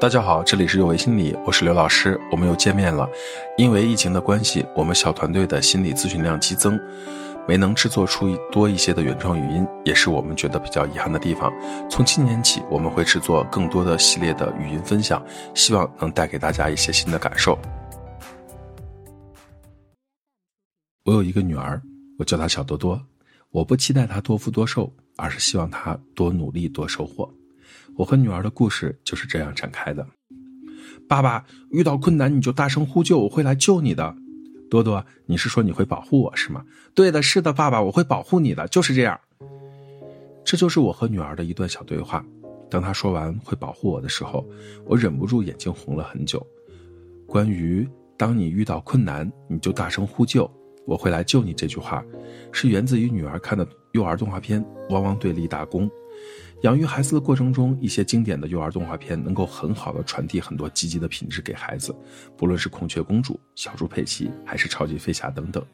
大家好，这里是有为心理，我是刘老师，我们又见面了。因为疫情的关系，我们小团队的心理咨询量激增，没能制作出多一些的原创语音，也是我们觉得比较遗憾的地方。从今年起，我们会制作更多的系列的语音分享，希望能带给大家一些新的感受。我有一个女儿，我叫她小多多。我不期待她多富多寿，而是希望她多努力多收获。我和女儿的故事就是这样展开的。爸爸遇到困难你就大声呼救，我会来救你的。多多，你是说你会保护我是吗？对的，是的，爸爸，我会保护你的，就是这样。这就是我和女儿的一段小对话。当她说完会保护我的时候，我忍不住眼睛红了很久。关于当你遇到困难你就大声呼救，我会来救你这句话，是源自于女儿看的幼儿动画片《汪汪队立大功》。养育孩子的过程中，一些经典的幼儿动画片能够很好的传递很多积极的品质给孩子，不论是孔雀公主、小猪佩奇，还是超级飞侠等等，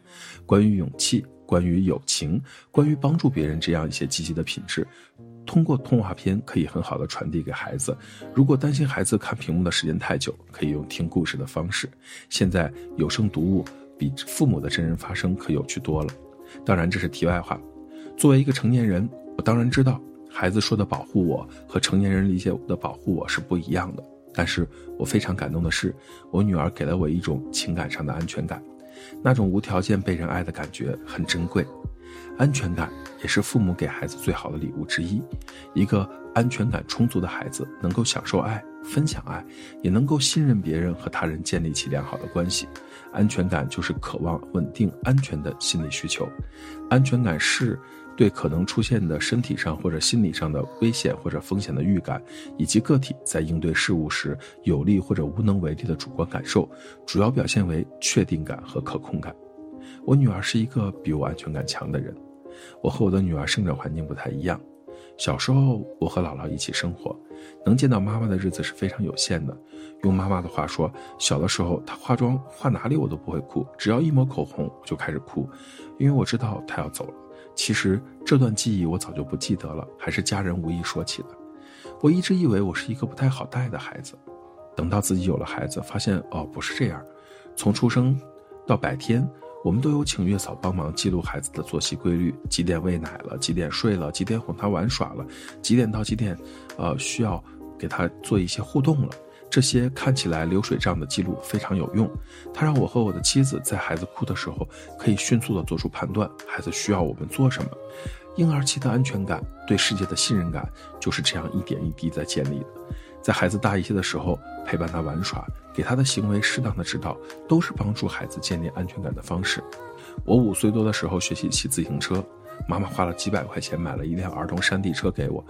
关于勇气、关于友情、关于帮助别人这样一些积极的品质，通过动画片可以很好的传递给孩子。如果担心孩子看屏幕的时间太久，可以用听故事的方式。现在有声读物比父母的真人发声可有趣多了。当然这是题外话。作为一个成年人，我当然知道。孩子说的保护我和成年人理解的保护我是不一样的，但是我非常感动的是，我女儿给了我一种情感上的安全感，那种无条件被人爱的感觉很珍贵，安全感也是父母给孩子最好的礼物之一。一个安全感充足的孩子，能够享受爱、分享爱，也能够信任别人和他人建立起良好的关系。安全感就是渴望稳定、安全的心理需求，安全感是。对可能出现的身体上或者心理上的危险或者风险的预感，以及个体在应对事物时有力或者无能为力的主观感受，主要表现为确定感和可控感。我女儿是一个比我安全感强的人。我和我的女儿生长环境不太一样。小时候，我和姥姥一起生活，能见到妈妈的日子是非常有限的。用妈妈的话说，小的时候她化妆化哪里我都不会哭，只要一抹口红我就开始哭，因为我知道她要走了。其实这段记忆我早就不记得了，还是家人无意说起的。我一直以为我是一个不太好带的孩子，等到自己有了孩子，发现哦不是这样。从出生到百天，我们都有请月嫂帮忙记录孩子的作息规律：几点喂奶了，几点睡了，几点哄他玩耍了，几点到几点，呃需要给他做一些互动了。这些看起来流水账的记录非常有用，它让我和我的妻子在孩子哭的时候可以迅速的做出判断，孩子需要我们做什么。婴儿期的安全感、对世界的信任感就是这样一点一滴在建立的。在孩子大一些的时候，陪伴他玩耍，给他的行为适当的指导，都是帮助孩子建立安全感的方式。我五岁多的时候学习骑自行车，妈妈花了几百块钱买了一辆儿童山地车给我。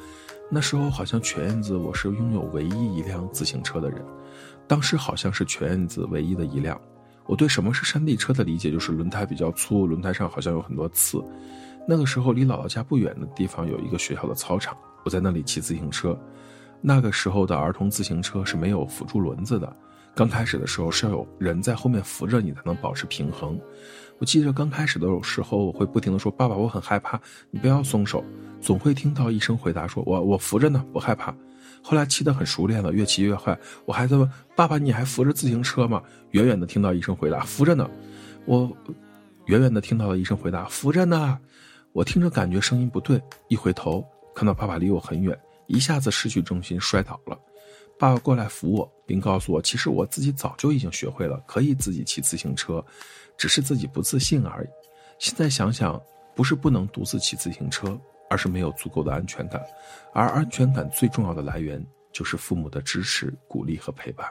那时候好像全院子我是拥有唯一一辆自行车的人，当时好像是全院子唯一的一辆。我对什么是山地车的理解就是轮胎比较粗，轮胎上好像有很多刺。那个时候离姥姥家不远的地方有一个学校的操场，我在那里骑自行车。那个时候的儿童自行车是没有辅助轮子的，刚开始的时候是要有人在后面扶着你才能保持平衡。我记得刚开始的时候，我会不停的说：“爸爸，我很害怕，你不要松手。”总会听到一声回答：“说我我扶着呢，不害怕。”后来骑得很熟练了，越骑越快。我还在问：“爸爸，你还扶着自行车吗？”远远的听到一声回答：“扶着呢。”我远远的听到了一声回答：“扶着呢。”我听着感觉声音不对，一回头看到爸爸离我很远，一下子失去重心摔倒了。爸爸过来扶我，并告诉我：“其实我自己早就已经学会了，可以自己骑自行车。”只是自己不自信而已。现在想想，不是不能独自骑自行车，而是没有足够的安全感。而安全感最重要的来源就是父母的支持、鼓励和陪伴。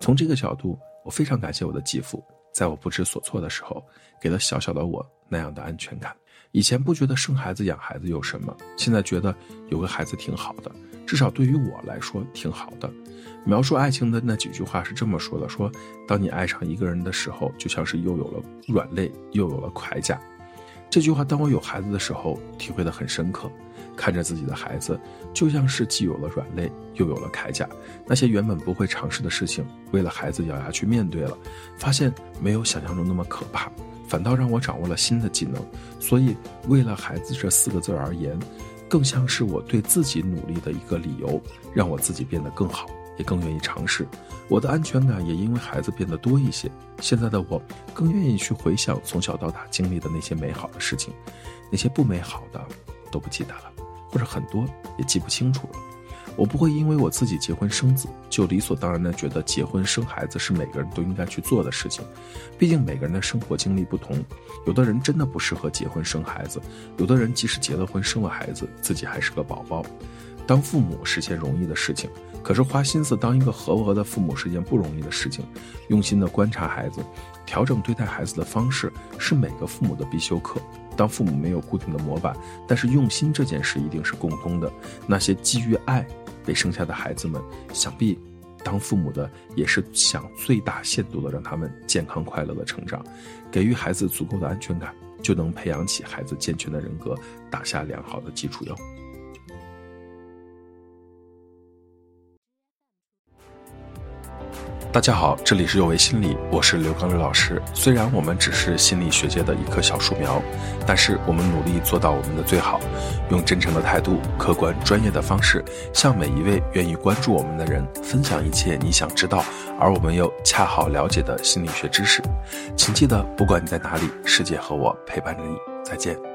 从这个角度，我非常感谢我的继父，在我不知所措的时候，给了小小的我那样的安全感。以前不觉得生孩子养孩子有什么，现在觉得有个孩子挺好的，至少对于我来说挺好的。描述爱情的那几句话是这么说的：说，当你爱上一个人的时候，就像是又有了软肋，又有了铠甲。这句话，当我有孩子的时候，体会的很深刻。看着自己的孩子，就像是既有了软肋，又有了铠甲。那些原本不会尝试的事情，为了孩子咬牙去面对了，发现没有想象中那么可怕，反倒让我掌握了新的技能。所以，为了孩子这四个字而言，更像是我对自己努力的一个理由，让我自己变得更好。也更愿意尝试。我的安全感也因为孩子变得多一些。现在的我更愿意去回想从小到大经历的那些美好的事情，那些不美好的都不记得了，或者很多也记不清楚了。我不会因为我自己结婚生子，就理所当然的觉得结婚生孩子是每个人都应该去做的事情。毕竟每个人的生活经历不同，有的人真的不适合结婚生孩子，有的人即使结了婚生了孩子，自己还是个宝宝。当父母是件容易的事情，可是花心思当一个合格的父母是件不容易的事情。用心的观察孩子，调整对待孩子的方式，是每个父母的必修课。当父母没有固定的模板，但是用心这件事一定是共通的。那些基于爱被生下的孩子们，想必当父母的也是想最大限度的让他们健康快乐的成长，给予孩子足够的安全感，就能培养起孩子健全的人格，打下良好的基础哟。大家好，这里是有为心理，我是刘刚刘老师。虽然我们只是心理学界的一棵小树苗，但是我们努力做到我们的最好，用真诚的态度、客观专业的方式，向每一位愿意关注我们的人分享一切你想知道而我们又恰好了解的心理学知识。请记得，不管你在哪里，世界和我陪伴着你。再见。